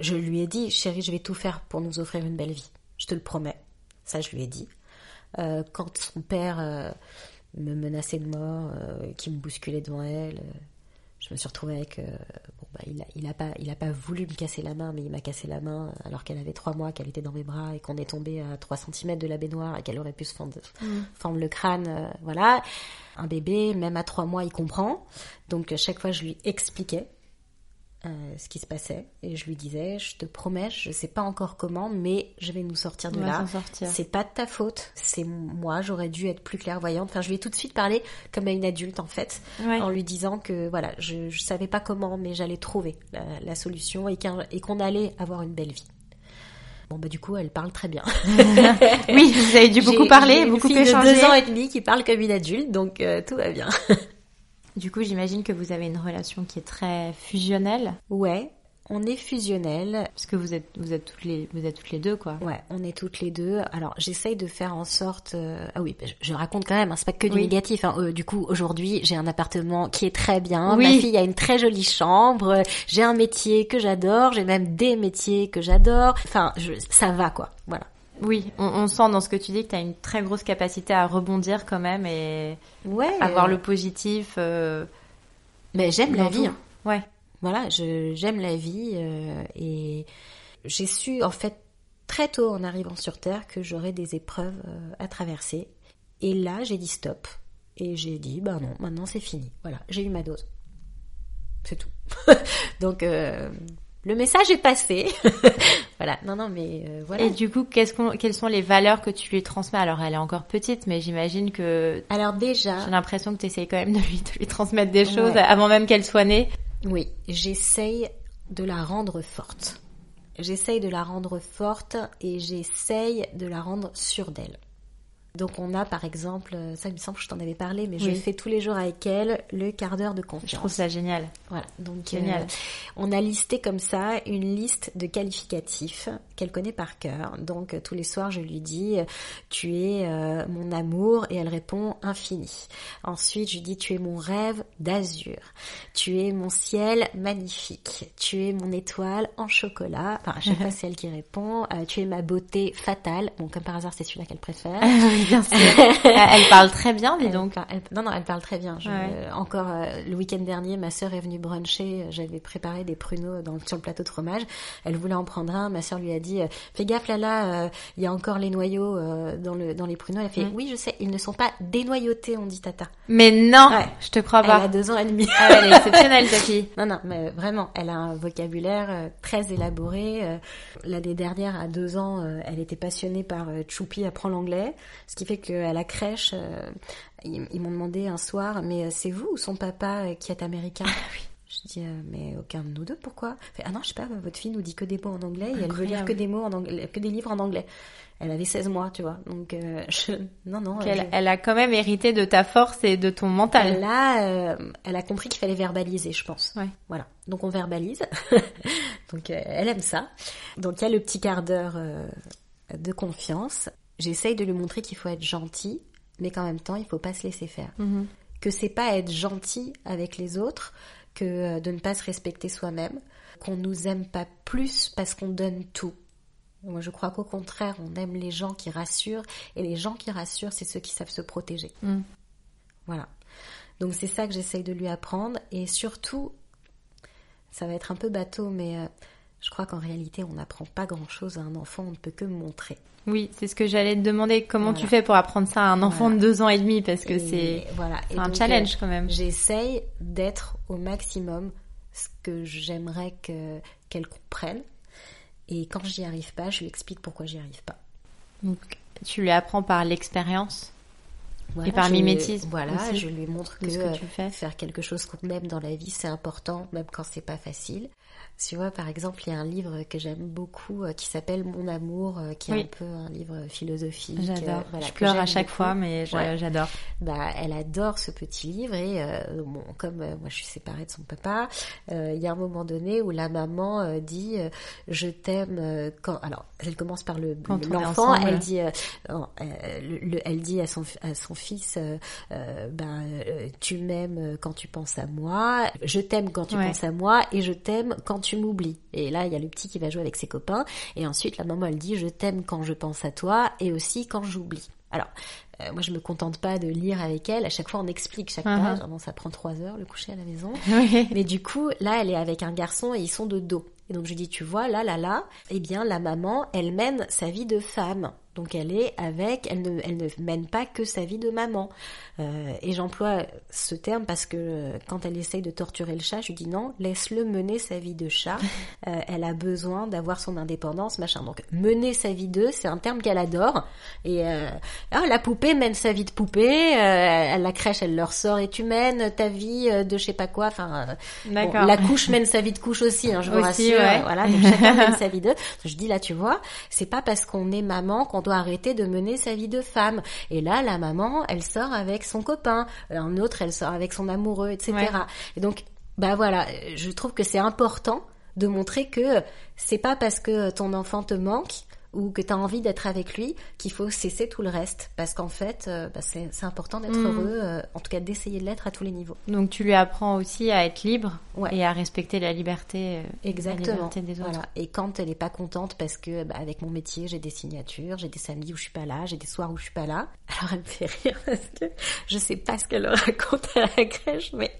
je lui ai dit, chérie, je vais tout faire pour nous offrir une belle vie. Je te le promets. Ça, je lui ai dit. Euh, quand son père euh, me menaçait de mort, euh, qui me bousculait devant elle, euh, je me suis retrouvée avec. euh, bah, il, a, il, a pas, il a pas voulu me casser la main, mais il m'a cassé la main alors qu'elle avait trois mois, qu'elle était dans mes bras et qu'on est tombé à 3 cm de la baignoire et qu'elle aurait pu se fendre, fendre le crâne. euh, voilà. Un bébé, même à trois mois, il comprend. Donc, à chaque fois, je lui expliquais euh, ce qui se passait. Et je lui disais je te promets je sais pas encore comment mais je vais nous sortir de On là. c'est pas de ta faute. C'est moi j'aurais dû être plus clairvoyante. Enfin je lui ai tout de suite parlé comme à une adulte en fait Ouais. en lui disant que voilà je, je savais pas comment mais j'allais trouver la, la solution et qu'on allait avoir une belle vie. Bon bah du coup elle parle très bien. Oui, vous avez dû beaucoup J'ai- parler, j'ai beaucoup échanger. de deux ans et demi qui parle comme une adulte donc euh, tout va bien Du coup, j'imagine que vous avez une relation qui est très fusionnelle, ouais on est fusionnels parce que vous êtes, vous êtes toutes les, vous êtes toutes les deux, quoi. Ouais, on est toutes les deux. Alors, j'essaye de faire en sorte. euh, Ah oui, je, je raconte quand même. Hein, c'est pas que du Oui. négatif. Hein. Euh, du coup, aujourd'hui, j'ai un appartement qui est très bien. Oui. Ma fille a une très jolie chambre. J'ai un métier que j'adore. J'ai même des métiers que j'adore. Enfin, je, ça va quoi. Voilà. Oui, on, on sent dans ce que tu dis que tu as une très grosse capacité à rebondir quand même et Ouais. avoir euh, le positif. euh, Mais j'aime la vie. hein. Ouais. Voilà, je j'aime la vie euh, et j'ai su en fait très tôt en arrivant sur Terre que j'aurais des épreuves euh, à traverser. Et là, j'ai dit stop. Et j'ai dit, bah non, maintenant c'est fini. Voilà, j'ai eu ma dose. C'est tout. Donc, euh, le message est passé. voilà, non, non, mais euh, voilà. Et du coup, qu'est-ce qu'on, quelles sont les valeurs que tu lui transmets? Alors, elle est encore petite, mais j'imagine que Alors déjà, j'ai l'impression que tu essayes quand même de lui, de lui transmettre des choses Ouais. avant même qu'elle soit née. Oui, j'essaye de la rendre forte. J'essaye de la rendre forte et j'essaye de la rendre sûre d'elle. Donc on a par exemple, euh, ça il me semble que je t'en avais parlé, mais je fais tous les jours avec elle le quart d'heure de Je confiance. trouve ça génial. Voilà, donc Génial. euh, on a listé comme ça une liste de qualificatifs qu'elle connaît par cœur. Donc euh, tous les soirs je lui dis tu es euh, mon amour et elle répond infini. Ensuite je lui dis tu es mon rêve d'azur, tu es mon ciel magnifique, tu es mon étoile en chocolat. Enfin à chaque fois c'est elle qui répond. Euh, tu es ma beauté fatale. Bon comme par hasard c'est celui-là qu'elle préfère. Bien sûr. elle parle très bien, dis donc. elle- non, non, elle parle très bien. Je- Ouais. euh, encore euh, le week-end dernier, ma sœur est venue bruncher. euh, J'avais préparé des pruneaux dans, sur le plateau de fromage. Elle voulait en prendre un. Ma sœur lui a dit "Fais gaffe, là, là, il y a encore les noyaux dans le dans les pruneaux." Elle a fait Mm. "Oui, je sais, ils ne sont pas dénoyautés, on dit Tata." Mais non, Ouais. je te crois Elle a pas. deux ans et demi. Ah, elle est exceptionnelle, ta fille. Non, non, mais vraiment, elle a un vocabulaire très élaboré. L'année dernière, à deux ans, elle était passionnée par Choupi apprend l'anglais, ce qui fait qu'à la crèche, euh, ils, ils m'ont demandé un soir, mais euh, c'est vous ou son papa euh, qui est américain? Je dis, euh, mais aucun de nous deux, pourquoi? Fait, Ah non, je sais pas, votre fille nous dit que des mots en anglais et elle veut lire Incroyable. que des mots en anglais, que des livres en anglais. Elle avait 16 mois, tu vois. Donc, euh, je... non, non. Elle a quand même hérité de ta force et de ton mental. euh, elle a compris qu'il fallait verbaliser, je pense. Ouais. Voilà. Donc on verbalise. Donc elle aime ça. Donc il y a le petit quart d'heure de confiance. J'essaye de lui montrer qu'il faut être gentil, mais qu'en même temps il faut pas se laisser faire. Mhm. Que c'est pas être gentil avec les autres que euh, de ne pas se respecter soi-même. Qu'on nous aime pas plus parce qu'on donne tout. Moi, je crois qu'au contraire, on aime les gens qui rassurent, et les gens qui rassurent, c'est ceux qui savent se protéger. Mm. Voilà. Donc c'est ça que j'essaye de lui apprendre, et surtout, ça va être un peu bateau, mais euh, je crois qu'en réalité, on n'apprend pas grand-chose à un enfant, on ne peut que montrer. Oui, c'est ce que j'allais te demander. Comment Voilà. tu fais pour apprendre ça à un enfant Voilà. de deux ans et demi? Parce que c'est voilà. Et un donc, challenge euh, quand même. J'essaye d'être au maximum ce que j'aimerais que qu'elle comprenne. Et quand j'y arrive pas, je lui explique pourquoi j'y arrive pas. Donc, tu lui apprends par l'expérience. Voilà, Et par mimétisme Voilà, aussi, je lui montre que, que euh, tu fais. faire quelque chose qu'on aime dans la vie, c'est important, même quand c'est pas facile. Tu vois, par exemple, il y a un livre que j'aime beaucoup euh, qui s'appelle Mon amour, euh, qui est Oui. un peu un livre philosophique. euh, J'adore. voilà, je pleure à chaque beaucoup. fois, mais je- Ouais. j'adore. Bah, elle adore ce petit livre et bon, comme moi je suis séparée de son papa, il y a un moment donné où la maman dit je t'aime quand alors elle commence par le l'enfant, elle dit non, le- le- elle dit à son à son fils ben tu m'aimes quand tu penses à moi, je t'aime quand tu Ouais. penses à moi et je t'aime quand tu m'oublies. Et là il y a le petit qui va jouer avec ses copains et ensuite la maman elle dit je t'aime quand je pense à toi et aussi quand j'oublie. Alors, euh, moi, je me contente pas de lire avec elle. À chaque fois, on explique chaque page. Vraiment, ça prend trois heures le coucher à la maison. Oui. Mais du coup, là, elle est avec un garçon et ils sont de dos. Et donc, je lui dis, tu vois, là, là, là, eh bien, la maman, elle mène sa vie de femme. Donc, elle est avec, elle ne, elle ne mène pas que sa vie de maman. Euh, et j'emploie ce terme parce que euh, quand elle essaye de torturer le chat, je lui dis non, laisse-le mener sa vie de chat. Euh, elle a besoin d'avoir son indépendance, machin. Donc, mener sa vie de, c'est un terme qu'elle adore. Et euh, ah, la poupée mène sa vie de poupée. Euh, à la crèche, elle leur sort et tu mènes ta vie euh, de je sais pas quoi. Enfin, euh, Bon, la couche mène sa vie de couche aussi, hein, je vous Aussi, rassure. ouais. Voilà, donc chacun mène sa vie de. Je dis là, tu vois, c'est pas parce qu'on est maman qu'on doit arrêter de mener sa vie de femme. Et là, la maman, elle sort avec son copain, un autre, elle sort avec son amoureux, etc. Ouais. Et donc, bah voilà, je trouve que c'est important de montrer que c'est pas parce que ton enfant te manque ou que tu as envie d'être avec lui qu'il faut cesser tout le reste parce qu'en fait euh, bah, c'est c'est important d'être Mm. heureux euh, en tout cas d'essayer de l'être à tous les niveaux Donc tu lui apprends aussi à être libre Ouais. et à respecter la liberté, euh, la Exactement. liberté des autres. Voilà. Et quand elle est pas contente parce que bah, avec mon métier j'ai des signatures, j'ai des samedis où je suis pas là, j'ai des soirs où je suis pas là. Alors elle me fait rire parce que je sais pas ce qu'elle raconte à la crèche, mais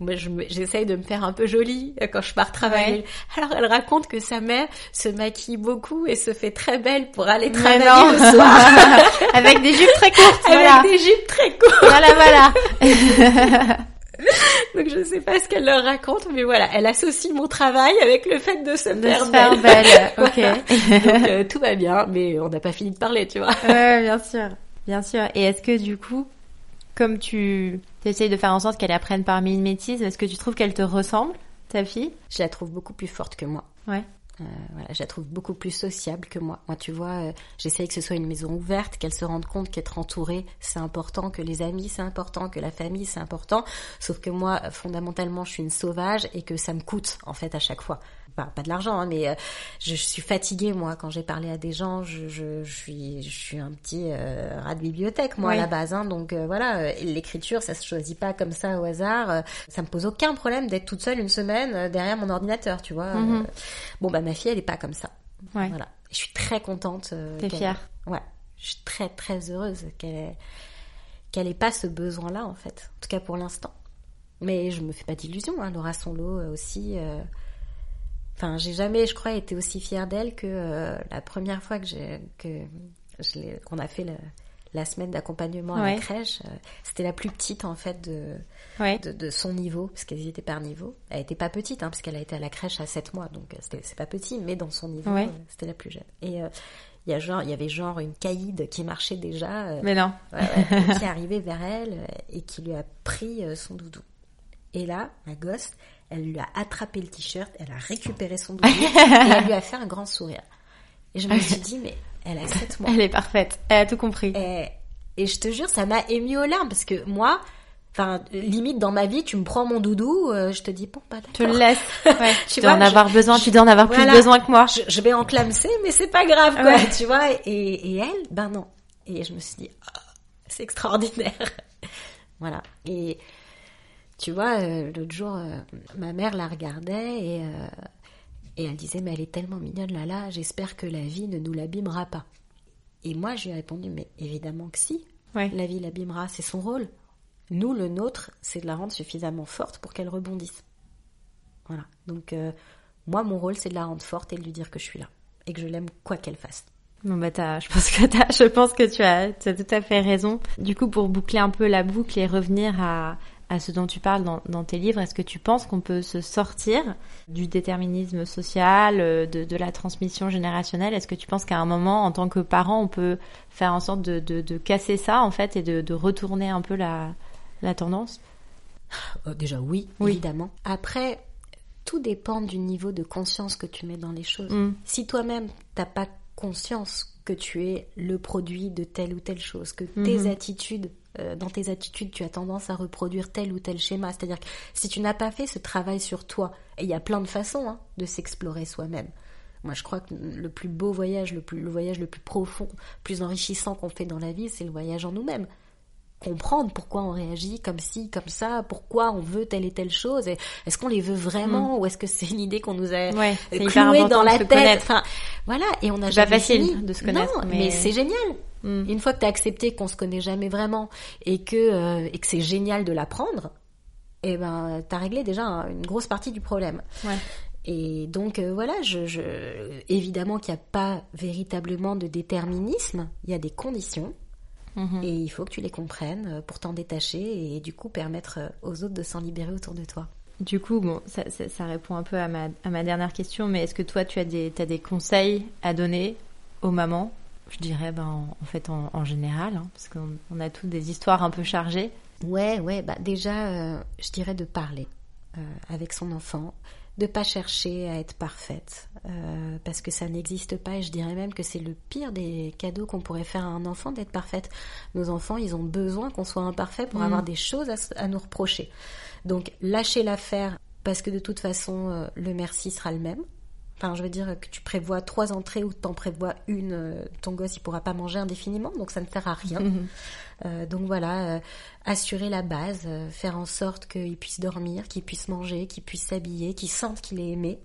moi je j'essaye de me faire un peu jolie euh, quand je pars travailler. Ouais. Alors elle raconte que sa mère se maquille beaucoup et se fait très belle pour aller travailler le soir Avec des jupes très courtes, avec voilà. des jupes très courtes. Voilà, voilà. Donc je sais pas ce qu'elle leur raconte, mais voilà, elle associe mon travail avec le fait de se De faire se faire belle. belle, Voilà. Donc euh, tout va bien, mais on n'a pas fini de parler, tu vois. Ouais, bien sûr, bien sûr. Et est-ce que du coup, comme tu essayes de faire en sorte qu'elle apprenne par mimétisme, est-ce que tu trouves qu'elle te ressemble, ta fille? Je la trouve beaucoup plus forte que moi. Ouais. Euh, voilà, je la trouve beaucoup plus sociable que moi. Moi, tu vois, euh, j'essaye que ce soit une maison ouverte, qu'elle se rende compte qu'être entourée, c'est important, que les amis, c'est important, que la famille, c'est important. Sauf que moi, fondamentalement, je suis une sauvage et que ça me coûte, en fait, à chaque fois. Pas, pas de l'argent, hein, mais euh, je, suis fatiguée, moi, quand j'ai parlé à des gens. Je, je, je suis, je suis un petit euh, rat de bibliothèque, moi, Oui. à la base. Hein, donc euh, voilà, l'écriture, ça se choisit pas comme ça au hasard. Ça me pose aucun problème d'être toute seule une semaine derrière mon ordinateur, tu vois. Mhm. Bon, bah, ma fille, elle est pas comme ça. Ouais. Voilà. Je suis très contente. T'es fière Ouais. Je suis très, très heureuse qu'elle ait, qu'elle ait pas ce besoin-là, en fait. En tout cas, pour l'instant. Mais je me fais pas d'illusions, hein. Laura son lot aussi. euh, Enfin, j'ai jamais, je crois, été aussi fière d'elle que euh, la première fois que j'ai, que je l'ai- qu'on a fait le- la semaine d'accompagnement à Ouais. la crèche. euh, C'était la plus petite, en fait, de, Ouais. de, de son niveau, parce qu'elles y étaient par niveau. Elle était pas petite, hein, parce qu'elle a été à la crèche à 7 mois, donc euh, c'est pas petit, mais dans son niveau, Ouais. euh, c'était la plus jeune. Et il y a genre, il y avait genre une caïde qui marchait déjà, Mais non. qui arrivait vers elle et qui lui a pris son doudou. Et là, la gosse, elle lui a attrapé le t-shirt, elle a récupéré son doudou et elle lui a fait un grand sourire. Et je me suis dit, mais elle a 7 mois. Elle est parfaite. Elle a tout compris. Et, et je te jure, ça m'a ému aux larmes parce que moi, enfin, limite dans ma vie, tu me prends mon doudou, euh, je te dis bon, bah Tu le laisses. Ouais. Tu dois en avoir besoin, tu dois en avoir Voilà. plus besoin que moi. Je, je vais en clamser, mais c'est pas grave, quoi, Ouais. tu vois. Et, et elle, ben non. Et je me suis dit, Ah, c'est extraordinaire. voilà. Et tu vois, euh, l'autre jour, euh, ma mère la regardait et, euh, et elle disait, mais elle est tellement mignonne, là, là, j'espère que la vie ne nous l'abîmera pas. Et moi, je lui ai répondu, mais évidemment que si. Ouais. La vie l'abîmera, c'est son rôle. Nous, le nôtre, c'est de la rendre suffisamment forte pour qu'elle rebondisse. Voilà. Donc, euh, moi, mon rôle, c'est de la rendre forte et de lui dire que je suis là. Et que je l'aime quoi qu'elle fasse. Bon bah t'as, je pense que t'as, je pense que tu as, tu as tout à fait raison. Du coup, pour boucler un peu la boucle et revenir à, à ce dont tu parles dans, dans tes livres, est-ce que tu penses qu'on peut se sortir du déterminisme social, euh, de, de la transmission générationnelle? Est-ce que tu penses qu'à un moment, en tant que parent, on peut faire en sorte de, de, de casser ça en fait et de, retourner un peu la, la tendance? Euh, Déjà oui, Oui. évidemment. Après, tout dépend du niveau de conscience que tu mets dans les choses. Mm. Si toi-même t'as pas conscience que tu es le produit de telle ou telle chose, que tes Mhm. attitudes, euh, dans tes attitudes, tu as tendance à reproduire tel ou tel schéma. C'est-à-dire que si tu n'as pas fait ce travail sur toi, et il y a plein de façons hein, de s'explorer soi-même. Moi, je crois que le plus beau voyage, le, plus, le voyage le plus profond, plus enrichissant qu'on fait dans la vie, c'est le voyage en nous-mêmes comprendre pourquoi on réagit comme ci, comme ça, pourquoi on veut telle et telle chose. Et Est-ce qu'on les veut vraiment ou est-ce que c'est une idée qu'on nous a Mm. Ouais, clouée dans la tête connaître. Enfin, voilà. Et on a jamais pas facile fini. de se connaître, Non, mais- mais, c'est génial. Mm. Une fois que tu as accepté qu'on se connaît jamais vraiment et que euh, et que c'est génial de l'apprendre, eh ben t'as réglé déjà un- une grosse partie du problème. Ouais. Et donc euh, voilà, je, je évidemment qu'il n'y a pas véritablement de déterminisme, il y a des conditions. Mhm. Et il faut que tu les comprennes euh, pour t'en détacher et du coup permettre euh, aux autres de s'en libérer autour de toi. Du coup, bon, ça, ça, ça répond un peu à ma, à ma dernière question, mais est-ce que toi, tu as des, conseils à donner aux mamans? Je dirais, ben, en, en fait, en, en général, hein, parce qu'on on a toutes des histoires un peu chargées. Ouais, ouais, bah déjà, euh, je dirais de parler euh, avec son enfant, de pas chercher à être parfaite, euh, parce que ça n'existe pas et je dirais même que c'est le pire des cadeaux qu'on pourrait faire à un enfant d'être parfaite. Nos enfants, ils ont besoin qu'on soit imparfait pour Mm. avoir des choses à, nous reprocher. Donc lâcher l'affaire, parce que de toute façon, euh, le merci sera le même. Enfin, je veux dire que tu prévois trois entrées ou t'en prévois une, euh, ton gosse il pourra pas manger indéfiniment, donc ça ne sert à rien. Euh, donc voilà, euh, assurer la base, euh, faire en sorte qu'il puisse dormir, qu'il puisse manger, qu'il puisse s'habiller, qu'il sente qu'il est aimé.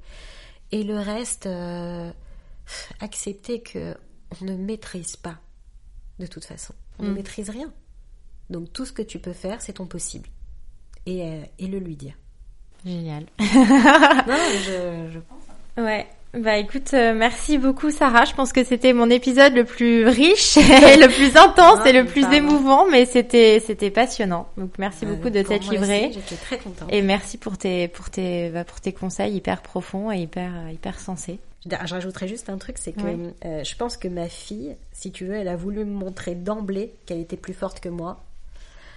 Et le reste, euh, accepter que on ne maîtrise pas de toute façon. On ne Mm. maîtrise rien. Donc tout ce que tu peux faire, c'est ton possible. Et, euh, et le lui dire. Génial. non, je, je pense. Ouais. Bah écoute, euh, merci beaucoup Sarah. Je pense que c'était mon épisode le plus riche et le plus intense et le plus émouvant, mais c'était c'était passionnant. Donc merci beaucoup de Euh, t'être aussi, J'étais très contente. et merci pour tes pour tes bah, pour tes conseils hyper profonds et hyper hyper sensés. Je je rajouterais juste un truc, c'est que Ouais. euh, je pense que ma fille, si tu veux, elle a voulu me montrer d'emblée qu'elle était plus forte que moi,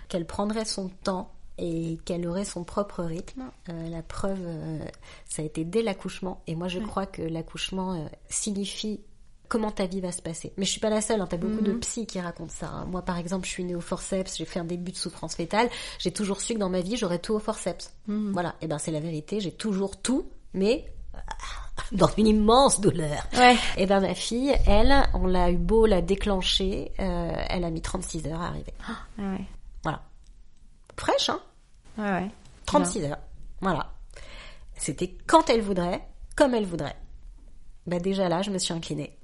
qu'elle prendrait son temps et qu'elle aurait son propre rythme. Euh, la preuve, euh, ça a été dès l'accouchement. Et moi, je crois que l'accouchement euh, signifie comment ta vie va se passer. Mais je suis pas la seule, hein, t'as beaucoup de psy qui racontent ça. hein. Moi, par exemple, je suis née au forceps, j'ai fait un début de souffrance fétale, j'ai toujours su que dans ma vie, j'aurais tout au forceps. Voilà, et ben c'est la vérité, j'ai toujours tout, mais dans une immense douleur. Ouais. Et ben ma fille, elle, on l'a eu beau la déclencher, euh, elle a mis 36 heures à arriver. Ah ouais. Fraîche, hein Ouais ouais. 36 heures. Voilà. C'était quand elle voudrait, comme elle voudrait. Bah déjà là, je me suis inclinée.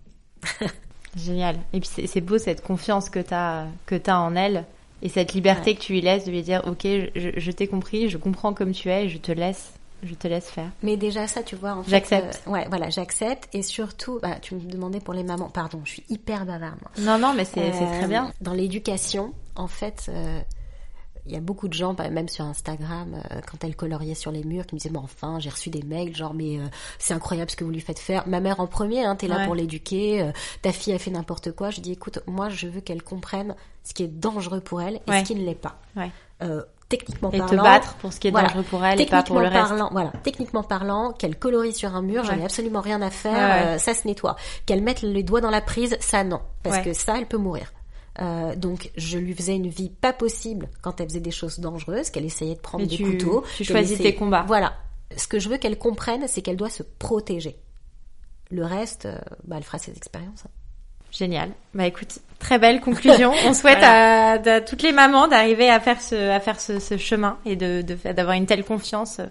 Génial. Et puis c'est beau cette confiance que t'as que t'as en elle et cette liberté que tu lui laisses de lui dire ok je, je t'ai compris, je comprends comme tu es, et je te laisse je te laisse faire. Mais déjà ça, tu vois, en fait, J'accepte. euh, ouais, voilà, j'accepte. Et surtout, bah, tu me demandais pour les mamans. Pardon, je suis hyper bavarde. moi. Non non mais c'est c'est Euh, très bien. Dans l'éducation, en fait, euh, il y a beaucoup de gens, bah, même sur Instagram, euh, quand elle coloriait sur les murs, qui me disaient, mais enfin, j'ai reçu des mails, genre, mais euh, c'est incroyable ce que vous lui faites faire. Ma mère en premier, hein, t'es là Ouais. pour l'éduquer, euh, ta fille a fait n'importe quoi. Je dis, écoute, moi, je veux qu'elle comprenne ce qui est dangereux pour elle et Ouais. ce qui ne l'est pas. Ouais. Euh, techniquement Et te parlant, battre pour ce qui est voilà. dangereux pour elle et pas pour le Techniquement reste. parlant, voilà, techniquement parlant, qu'elle colorie sur un mur, j'en ai absolument rien à faire, euh, ça se nettoie. Qu'elle mette les doigts dans la prise, ça non, parce que ça, elle peut mourir. Euh, donc je lui faisais une vie pas possible quand elle faisait des choses dangereuses, qu'elle essayait de prendre Et des tu- couteaux. tu qu'elle choisis tes combats. Voilà. Ce que je veux qu'elle comprenne, c'est qu'elle doit se protéger. Le reste, euh, bah, elle fera ses expériences. hein. Génial. Bah écoute, très belle conclusion. On souhaite à, à toutes les mamans d'arriver à faire ce à faire ce, ce chemin et de de faire- d'avoir une telle confiance euh,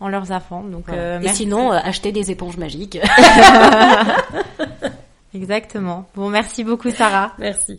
en leurs enfants. Donc euh, Et merci. sinon, euh, acheter des éponges magiques. Exactement. Bon, merci beaucoup Sarah. Merci.